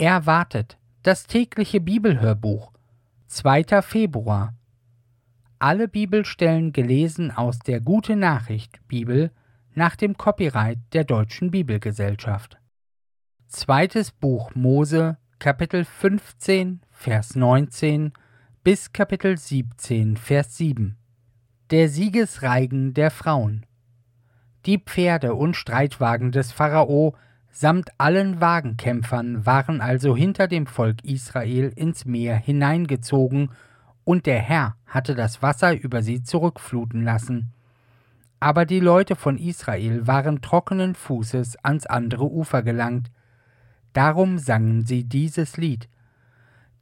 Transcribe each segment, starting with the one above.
Erwartet das tägliche Bibelhörbuch 2. Februar Alle Bibelstellen gelesen aus der Gute Nachricht Bibel nach dem Copyright der Deutschen Bibelgesellschaft. Zweites Buch Mose Kapitel 15 Vers 19 bis Kapitel 17 Vers 7 Der Siegesreigen der Frauen Die Pferde und Streitwagen des Pharao samt allen Wagenkämpfern waren also hinter dem Volk Israel ins Meer hineingezogen, und der Herr hatte das Wasser über sie zurückfluten lassen. Aber die Leute von Israel waren trockenen Fußes ans andere Ufer gelangt. Darum sangen sie dieses Lied.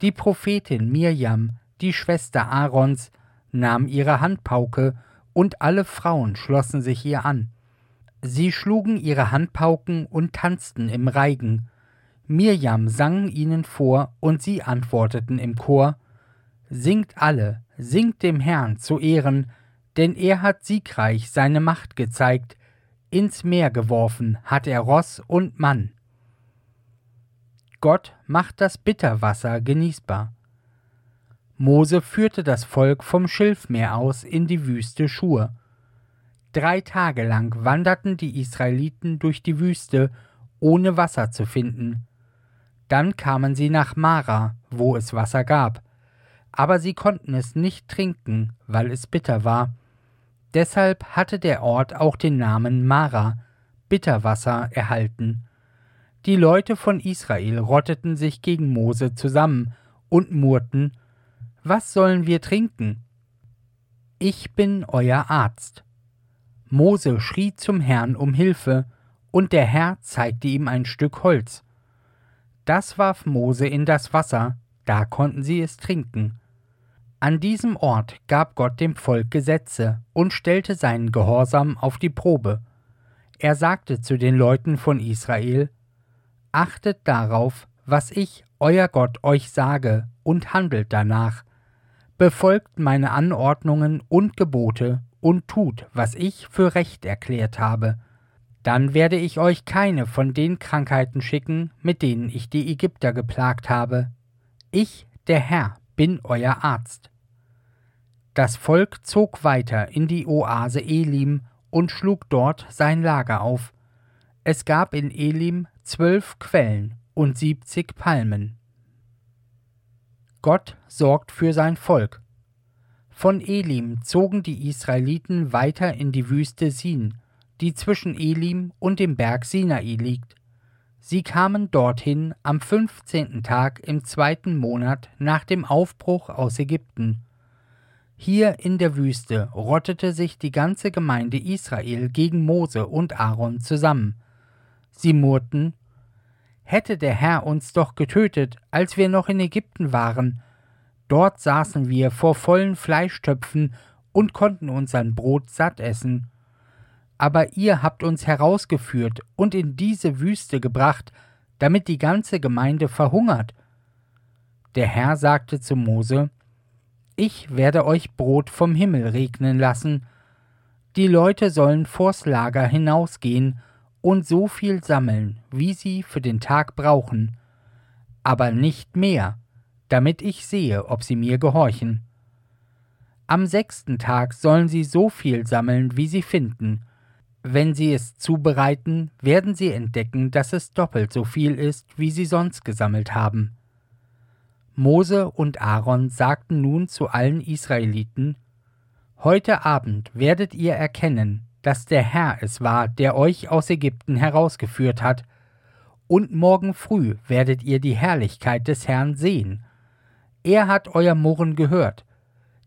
Die Prophetin Mirjam, die Schwester Aarons, nahm ihre Handpauke, und alle Frauen schlossen sich ihr an. Sie schlugen ihre Handpauken und tanzten im Reigen. Mirjam sang ihnen vor, und sie antworteten im Chor Singt alle, singt dem Herrn zu Ehren, denn er hat siegreich seine Macht gezeigt, ins Meer geworfen hat er Ross und Mann. Gott macht das Bitterwasser genießbar. Mose führte das Volk vom Schilfmeer aus in die Wüste Schur. Drei Tage lang wanderten die Israeliten durch die Wüste, ohne Wasser zu finden. Dann kamen sie nach Mara, wo es Wasser gab. Aber sie konnten es nicht trinken, weil es bitter war. Deshalb hatte der Ort auch den Namen Mara, Bitterwasser, erhalten. Die Leute von Israel rotteten sich gegen Mose zusammen und murrten: Was sollen wir trinken? Ich bin euer Arzt. Mose schrie zum Herrn um Hilfe, und der Herr zeigte ihm ein Stück Holz. Das warf Mose in das Wasser, da konnten sie es trinken. An diesem Ort gab Gott dem Volk Gesetze und stellte seinen Gehorsam auf die Probe. Er sagte zu den Leuten von Israel, Achtet darauf, was ich, euer Gott, euch sage, und handelt danach. Befolgt meine Anordnungen und Gebote und tut, was ich für recht erklärt habe. Dann werde ich euch keine von den Krankheiten schicken, mit denen ich die Ägypter geplagt habe. Ich, der Herr, bin euer Arzt. Das Volk zog weiter in die Oase Elim und schlug dort sein Lager auf. Es gab in Elim zwölf Quellen und siebzig Palmen. Gott sorgt für sein Volk von Elim zogen die Israeliten weiter in die Wüste Sin, die zwischen Elim und dem Berg Sinai liegt. Sie kamen dorthin am fünfzehnten Tag im zweiten Monat nach dem Aufbruch aus Ägypten. Hier in der Wüste rottete sich die ganze Gemeinde Israel gegen Mose und Aaron zusammen. Sie murrten, Hätte der Herr uns doch getötet, als wir noch in Ägypten waren, Dort saßen wir vor vollen Fleischtöpfen und konnten uns an Brot satt essen. Aber ihr habt uns herausgeführt und in diese Wüste gebracht, damit die ganze Gemeinde verhungert. Der Herr sagte zu Mose, Ich werde euch Brot vom Himmel regnen lassen. Die Leute sollen vors Lager hinausgehen und so viel sammeln, wie sie für den Tag brauchen, aber nicht mehr, damit ich sehe, ob sie mir gehorchen. Am sechsten Tag sollen sie so viel sammeln, wie sie finden. Wenn sie es zubereiten, werden sie entdecken, dass es doppelt so viel ist, wie sie sonst gesammelt haben. Mose und Aaron sagten nun zu allen Israeliten, Heute Abend werdet ihr erkennen, dass der Herr es war, der euch aus Ägypten herausgeführt hat, und morgen früh werdet ihr die Herrlichkeit des Herrn sehen, er hat euer Murren gehört.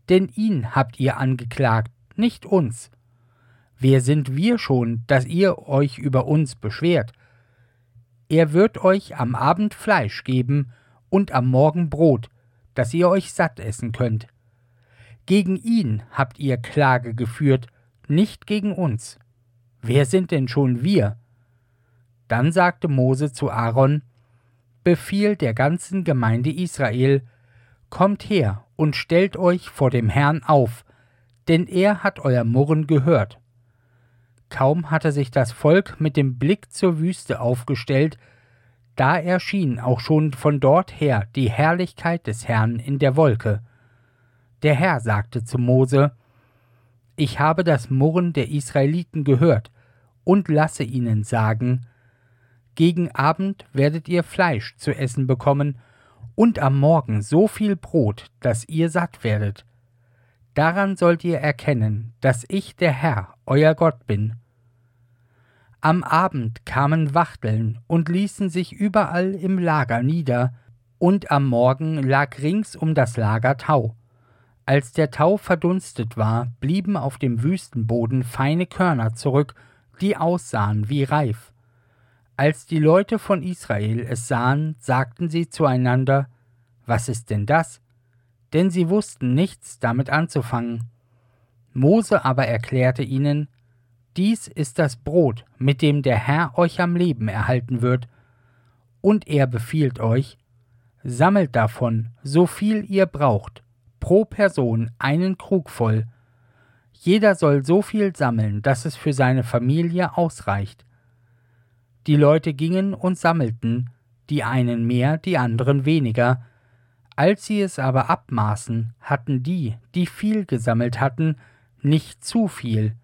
Denn ihn habt ihr angeklagt, nicht uns. Wer sind wir schon, dass ihr euch über uns beschwert? Er wird euch am Abend Fleisch geben und am Morgen Brot, dass ihr euch satt essen könnt. Gegen ihn habt ihr Klage geführt, nicht gegen uns. Wer sind denn schon wir? Dann sagte Mose zu Aaron, Befiehl der ganzen Gemeinde Israel, Kommt her und stellt euch vor dem Herrn auf, denn er hat euer Murren gehört. Kaum hatte sich das Volk mit dem Blick zur Wüste aufgestellt, Da erschien auch schon von dort her die Herrlichkeit des Herrn in der Wolke. Der Herr sagte zu Mose, Ich habe das Murren der Israeliten gehört, und lasse ihnen sagen, Gegen Abend werdet ihr Fleisch zu essen bekommen, und am Morgen so viel Brot, dass ihr satt werdet. Daran sollt ihr erkennen, dass ich der Herr, euer Gott bin. Am Abend kamen Wachteln und ließen sich überall im Lager nieder, und am Morgen lag rings um das Lager Tau. Als der Tau verdunstet war, blieben auf dem Wüstenboden feine Körner zurück, die aussahen wie Reif. Als die Leute von Israel es sahen, sagten sie zueinander, Was ist denn das? Denn sie wussten nichts damit anzufangen. Mose aber erklärte ihnen, Dies ist das Brot, mit dem der Herr euch am Leben erhalten wird. Und er befiehlt euch, sammelt davon, so viel ihr braucht, pro Person einen Krug voll. Jeder soll so viel sammeln, dass es für seine Familie ausreicht. Die Leute gingen und sammelten, die einen mehr, die anderen weniger. Als sie es aber abmaßen, hatten die, die viel gesammelt hatten, nicht zu viel,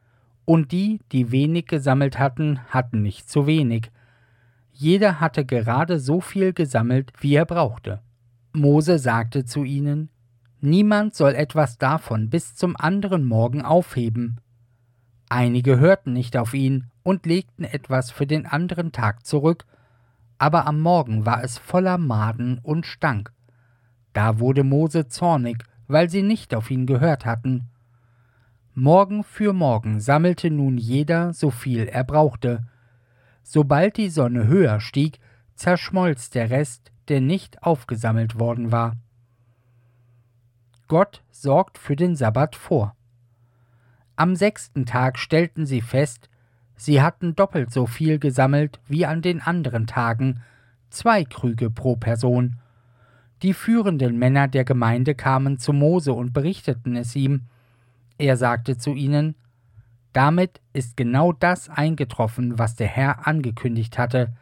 und die, die wenig gesammelt hatten, hatten nicht zu wenig. Jeder hatte gerade so viel gesammelt, wie er brauchte. Mose sagte zu ihnen, Niemand soll etwas davon bis zum anderen Morgen aufheben. Einige hörten nicht auf ihn und legten etwas für den anderen Tag zurück, aber am Morgen war es voller Maden und stank. Da wurde Mose zornig, weil sie nicht auf ihn gehört hatten. Morgen für Morgen sammelte nun jeder so viel er brauchte. Sobald die Sonne höher stieg, zerschmolz der Rest, der nicht aufgesammelt worden war. Gott sorgt für den Sabbat vor. Am sechsten Tag stellten sie fest, sie hatten doppelt so viel gesammelt wie an den anderen Tagen, zwei Krüge pro Person. Die führenden Männer der Gemeinde kamen zu Mose und berichteten es ihm, er sagte zu ihnen, damit ist genau das eingetroffen, was der Herr angekündigt hatte,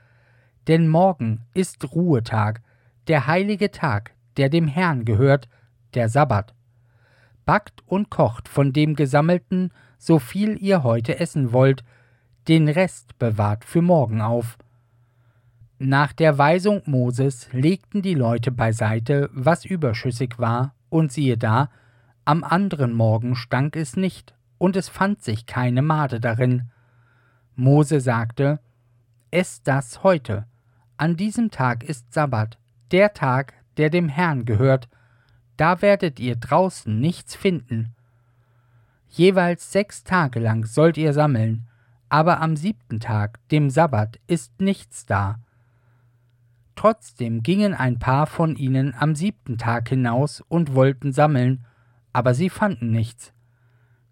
denn morgen ist Ruhetag, der heilige Tag, der dem Herrn gehört, der Sabbat. Backt und kocht von dem Gesammelten, so viel ihr heute essen wollt, den Rest bewahrt für morgen auf. Nach der Weisung Moses legten die Leute beiseite, was überschüssig war, und siehe da, am anderen Morgen stank es nicht, und es fand sich keine Made darin. Mose sagte, Esst das heute. An diesem Tag ist Sabbat, der Tag, der dem Herrn gehört. Da werdet ihr draußen nichts finden. Jeweils sechs Tage lang sollt ihr sammeln, aber am siebten Tag, dem Sabbat, ist nichts da. Trotzdem gingen ein paar von ihnen am siebten Tag hinaus und wollten sammeln, aber sie fanden nichts.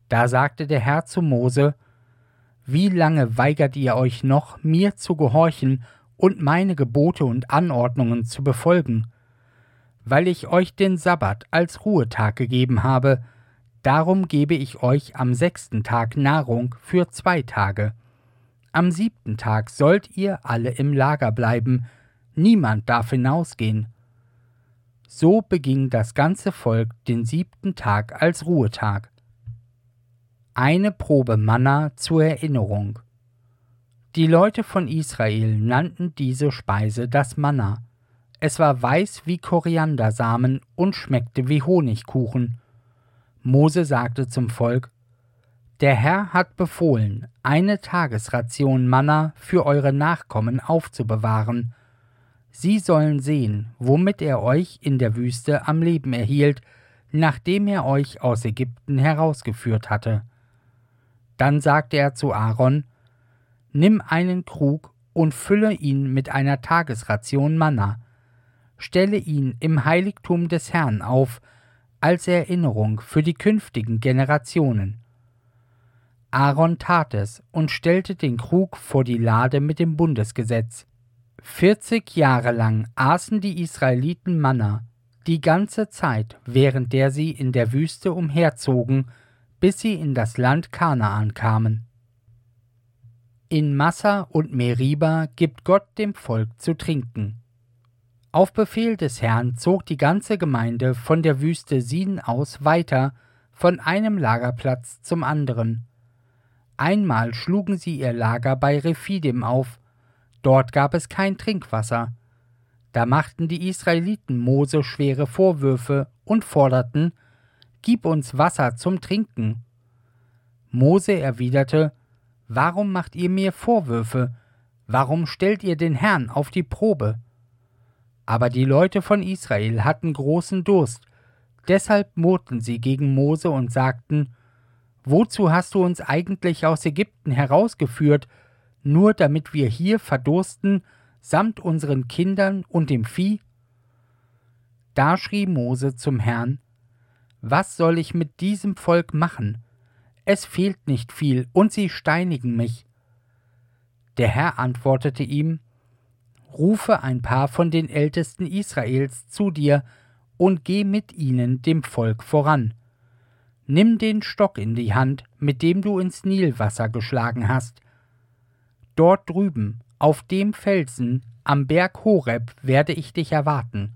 Da sagte der Herr zu Mose, Wie lange weigert ihr euch noch, mir zu gehorchen und meine Gebote und Anordnungen zu befolgen? Weil ich euch den Sabbat als Ruhetag gegeben habe, darum gebe ich euch am sechsten Tag Nahrung für zwei Tage. Am siebten Tag sollt ihr alle im Lager bleiben, niemand darf hinausgehen. So beging das ganze Volk den siebten Tag als Ruhetag. Eine Probe Manna zur Erinnerung. Die Leute von Israel nannten diese Speise das Manna. Es war weiß wie Koriandersamen und schmeckte wie Honigkuchen. Mose sagte zum Volk: Der Herr hat befohlen, eine Tagesration Manna für eure Nachkommen aufzubewahren Sie sollen sehen, womit er euch in der Wüste am Leben erhielt, nachdem er euch aus Ägypten herausgeführt hatte. Dann sagte er zu Aaron, Nimm einen Krug und fülle ihn mit einer Tagesration Manna, stelle ihn im Heiligtum des Herrn auf, als Erinnerung für die künftigen Generationen. Aaron tat es und stellte den Krug vor die Lade mit dem Bundesgesetz. Vierzig Jahre lang aßen die Israeliten Manna, die ganze Zeit, während der sie in der Wüste umherzogen, bis sie in das Land Kanaan kamen. In Massa und Meriba gibt Gott dem Volk zu trinken. Auf Befehl des Herrn zog die ganze Gemeinde von der Wüste Sin aus weiter, von einem Lagerplatz zum anderen. Einmal schlugen sie ihr Lager bei Rephidim auf, dort gab es kein Trinkwasser. Da machten die Israeliten Mose schwere Vorwürfe und forderten, Gib uns Wasser zum Trinken. Mose erwiderte, Warum macht ihr mir Vorwürfe? Warum stellt ihr den Herrn auf die Probe? Aber die Leute von Israel hatten großen Durst, deshalb murrten sie gegen Mose und sagten, Wozu hast du uns eigentlich aus Ägypten herausgeführt, nur damit wir hier verdursten, samt unseren Kindern und dem Vieh? Da schrie Mose zum Herrn, Was soll ich mit diesem Volk machen? Es fehlt nicht viel, und sie steinigen mich. Der Herr antwortete ihm, Rufe ein paar von den Ältesten Israels zu dir und geh mit ihnen dem Volk voran. Nimm den Stock in die Hand, mit dem du ins Nilwasser geschlagen hast. Dort drüben, auf dem Felsen, am Berg Horeb, werde ich dich erwarten.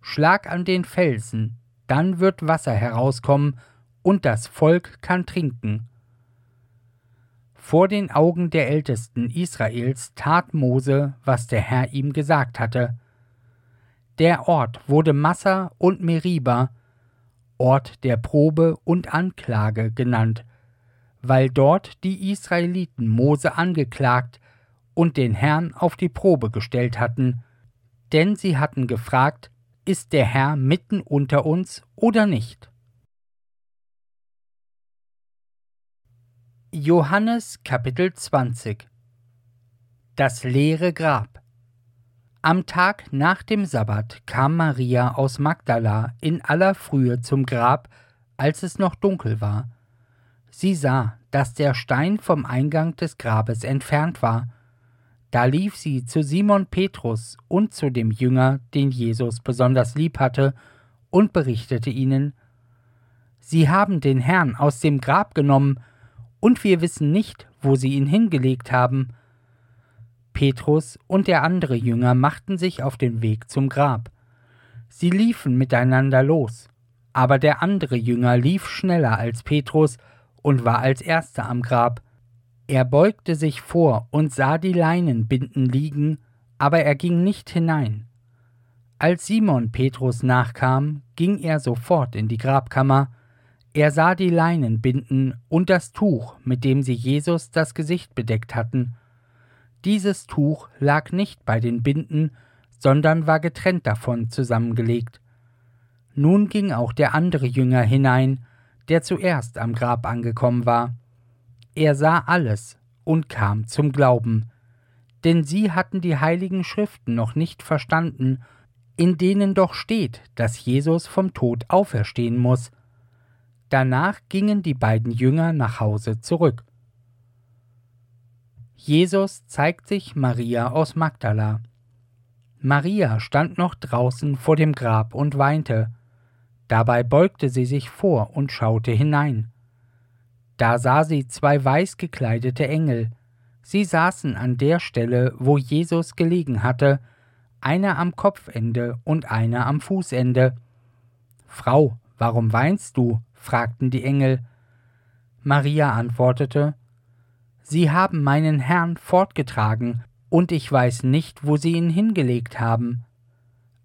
Schlag an den Felsen, dann wird Wasser herauskommen, und das Volk kann trinken. Vor den Augen der Ältesten Israels tat Mose, was der Herr ihm gesagt hatte. Der Ort wurde Massa und Meriba, Ort der Probe und Anklage genannt, weil dort die Israeliten Mose angeklagt und den Herrn auf die Probe gestellt hatten, denn sie hatten gefragt, ist der Herr mitten unter uns oder nicht? Johannes Kapitel 20 Das leere Grab Am Tag nach dem Sabbat kam Maria aus Magdala in aller Frühe zum Grab, als es noch dunkel war. Sie sah, dass der Stein vom Eingang des Grabes entfernt war. Da lief sie zu Simon Petrus und zu dem Jünger, den Jesus besonders lieb hatte, und berichtete ihnen Sie haben den Herrn aus dem Grab genommen, und wir wissen nicht, wo sie ihn hingelegt haben. Petrus und der andere Jünger machten sich auf den Weg zum Grab. Sie liefen miteinander los, aber der andere Jünger lief schneller als Petrus und war als erster am Grab. Er beugte sich vor und sah die Leinenbinden liegen, aber er ging nicht hinein. Als Simon Petrus nachkam, ging er sofort in die Grabkammer, er sah die Leinenbinden und das Tuch, mit dem sie Jesus das Gesicht bedeckt hatten. Dieses Tuch lag nicht bei den Binden, sondern war getrennt davon zusammengelegt. Nun ging auch der andere Jünger hinein, der zuerst am Grab angekommen war. Er sah alles und kam zum Glauben, denn sie hatten die heiligen Schriften noch nicht verstanden, in denen doch steht, dass Jesus vom Tod auferstehen muss. Danach gingen die beiden Jünger nach Hause zurück. Jesus zeigt sich Maria aus Magdala. Maria stand noch draußen vor dem Grab und weinte. Dabei beugte sie sich vor und schaute hinein. Da sah sie zwei weiß gekleidete Engel. Sie saßen an der Stelle, wo Jesus gelegen hatte, einer am Kopfende und einer am Fußende. Frau, warum weinst du? Fragten die Engel. Maria antwortete Sie haben meinen Herrn fortgetragen, und ich weiß nicht, wo sie ihn hingelegt haben.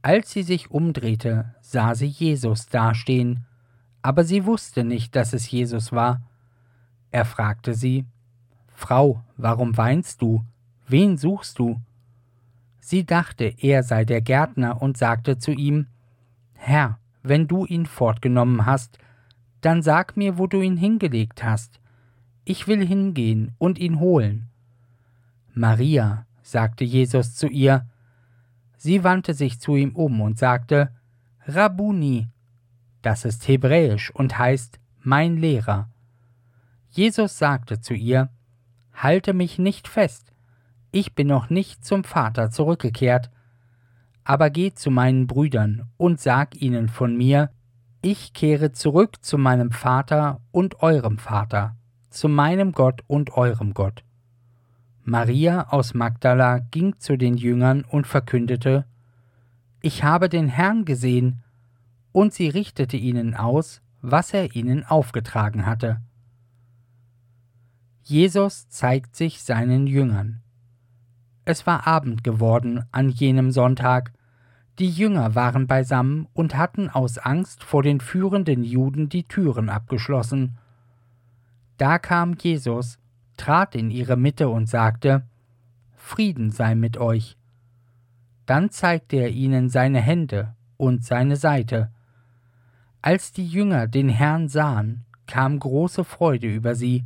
Als sie sich umdrehte, sah sie Jesus dastehen, aber sie wusste nicht, dass es Jesus war. Er fragte sie Frau, warum weinst du? Wen suchst du? Sie dachte, er sei der Gärtner und sagte zu ihm Herr, wenn du ihn fortgenommen hast, dann sag mir, wo du ihn hingelegt hast. Ich will hingehen und ihn holen. Maria, sagte Jesus zu ihr. Sie wandte sich zu ihm um und sagte, Rabuni, das ist hebräisch und heißt mein Lehrer. Jesus sagte zu ihr, Halte mich nicht fest, ich bin noch nicht zum Vater zurückgekehrt, aber geh zu meinen Brüdern und sag ihnen von mir, ich kehre zurück zu meinem Vater und eurem Vater, zu meinem Gott und eurem Gott. Maria aus Magdala ging zu den Jüngern und verkündete, Ich habe den Herrn gesehen, und sie richtete ihnen aus, was er ihnen aufgetragen hatte. Jesus zeigt sich seinen Jüngern. Es war Abend geworden an jenem Sonntag, die Jünger waren beisammen und hatten aus Angst vor den führenden Juden die Türen abgeschlossen. Da kam Jesus, trat in ihre Mitte und sagte, Frieden sei mit euch. Dann zeigte er ihnen seine Hände und seine Seite. Als die Jünger den Herrn sahen, kam große Freude über sie.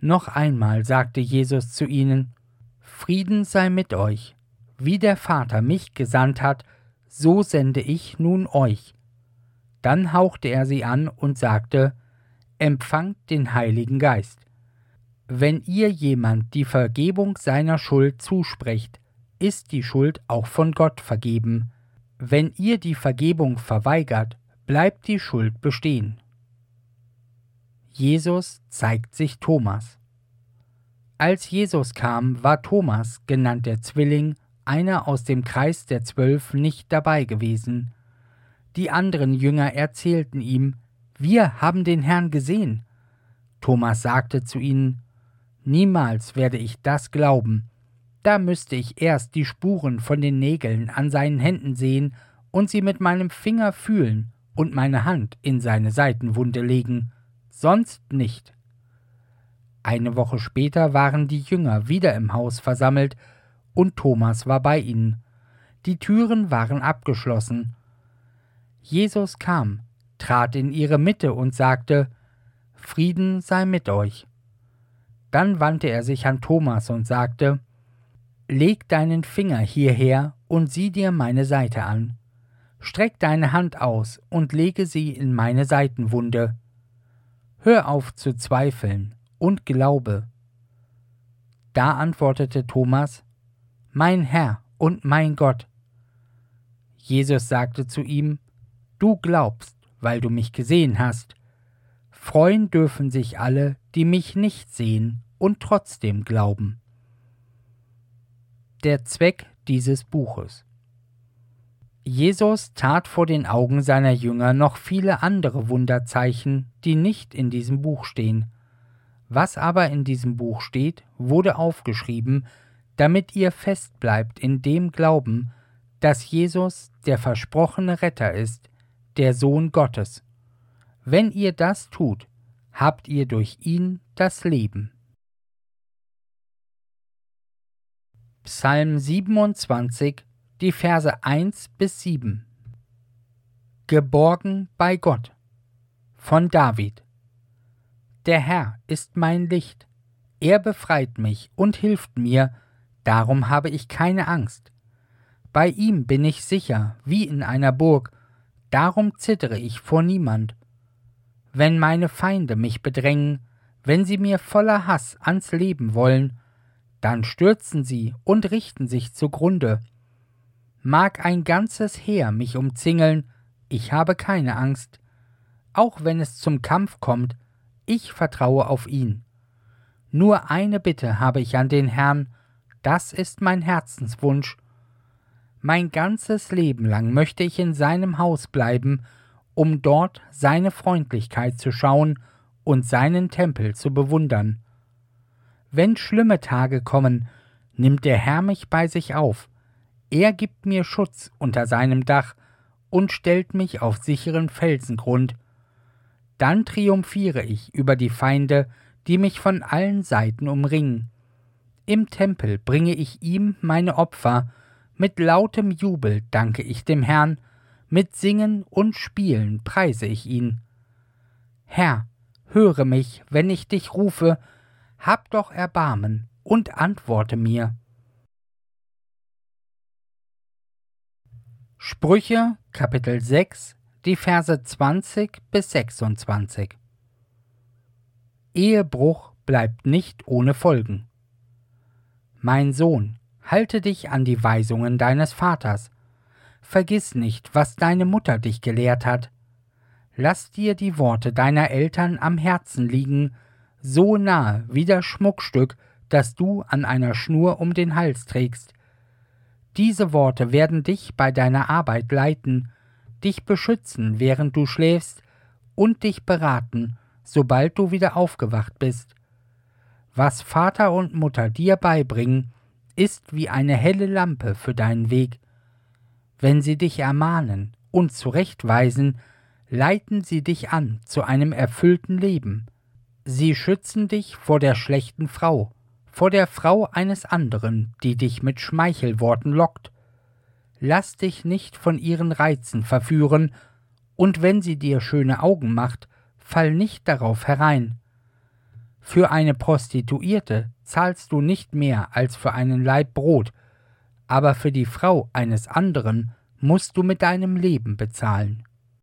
Noch einmal sagte Jesus zu ihnen, Frieden sei mit euch. Wie der Vater mich gesandt hat, so sende ich nun euch. Dann hauchte er sie an und sagte, Empfangt den Heiligen Geist. Wenn ihr jemand die Vergebung seiner Schuld zusprecht, ist die Schuld auch von Gott vergeben. Wenn ihr die Vergebung verweigert, bleibt die Schuld bestehen. Jesus zeigt sich Thomas. Als Jesus kam, war Thomas, genannt der Zwilling, einer aus dem Kreis der Zwölf nicht dabei gewesen. Die anderen Jünger erzählten ihm, wir haben den Herrn gesehen. Thomas sagte zu ihnen, Niemals werde ich das glauben. Da müsste ich erst die Spuren von den Nägeln an seinen Händen sehen und sie mit meinem Finger fühlen und meine Hand in seine Seitenwunde legen, sonst nicht. Eine Woche später waren die Jünger wieder im Haus versammelt und Thomas war bei ihnen. Die Türen waren abgeschlossen. Jesus kam, trat in ihre Mitte und sagte, Frieden sei mit euch. Dann wandte er sich an Thomas und sagte, Leg deinen Finger hierher und sieh dir meine Seite an. Streck deine Hand aus und lege sie in meine Seitenwunde. Hör auf zu zweifeln und glaube. Da antwortete Thomas, mein Herr und mein Gott. Jesus sagte zu ihm, Du glaubst, weil du mich gesehen hast. Freuen dürfen sich alle, die mich nicht sehen und trotzdem glauben. Der Zweck dieses Buches Jesus tat vor den Augen seiner Jünger noch viele andere Wunderzeichen, die nicht in diesem Buch stehen. Was aber in diesem Buch steht, wurde aufgeschrieben, damit ihr fest bleibt in dem Glauben, dass Jesus der versprochene Retter ist, der Sohn Gottes. Wenn ihr das tut, habt ihr durch ihn das Leben. Psalm 27, die Verse 1 bis 7 Geborgen bei Gott von David Der Herr ist mein Licht, er befreit mich und hilft mir, darum habe ich keine Angst. Bei ihm bin ich sicher, wie in einer Burg, darum zittere ich vor niemand. Wenn meine Feinde mich bedrängen, wenn sie mir voller Hass ans Leben wollen, dann stürzen sie und richten sich zugrunde. Mag ein ganzes Heer mich umzingeln, ich habe keine Angst. Auch wenn es zum Kampf kommt, ich vertraue auf ihn. Nur eine Bitte habe ich an den Herrn, das ist mein Herzenswunsch. Mein ganzes Leben lang möchte ich in seinem Haus bleiben, um dort seine Freundlichkeit zu schauen und seinen Tempel zu bewundern. Wenn schlimme Tage kommen, nimmt der Herr mich bei sich auf. Er gibt mir Schutz unter seinem Dach und stellt mich auf sicheren Felsengrund. Dann triumphiere ich über die Feinde, die mich von allen Seiten umringen. Im Tempel bringe ich ihm meine Opfer, mit lautem Jubel danke ich dem Herrn, mit Singen und Spielen preise ich ihn. Herr, höre mich, wenn ich dich rufe, hab doch Erbarmen und antworte mir. Sprüche Kapitel 6 die Verse 20 bis 26 Ehebruch bleibt nicht ohne Folgen. Mein Sohn, halte dich an die Weisungen deines Vaters. Vergiss nicht, was deine Mutter dich gelehrt hat. Lass dir die Worte deiner Eltern am Herzen liegen, so nahe wie das Schmuckstück, das du an einer Schnur um den Hals trägst. Diese Worte werden dich bei deiner Arbeit leiten, dich beschützen, während du schläfst, und dich beraten, sobald du wieder aufgewacht bist. Was Vater und Mutter dir beibringen, ist wie eine helle Lampe für deinen Weg. Wenn sie dich ermahnen und zurechtweisen, leiten sie dich an zu einem erfüllten Leben. Sie schützen dich vor der schlechten Frau, vor der Frau eines anderen, die dich mit Schmeichelworten lockt. Lass dich nicht von ihren Reizen verführen, und wenn sie dir schöne Augen macht, fall nicht darauf herein. Für eine Prostituierte zahlst du nicht mehr als für einen Laib Brot, aber für die Frau eines anderen musst du mit deinem Leben bezahlen.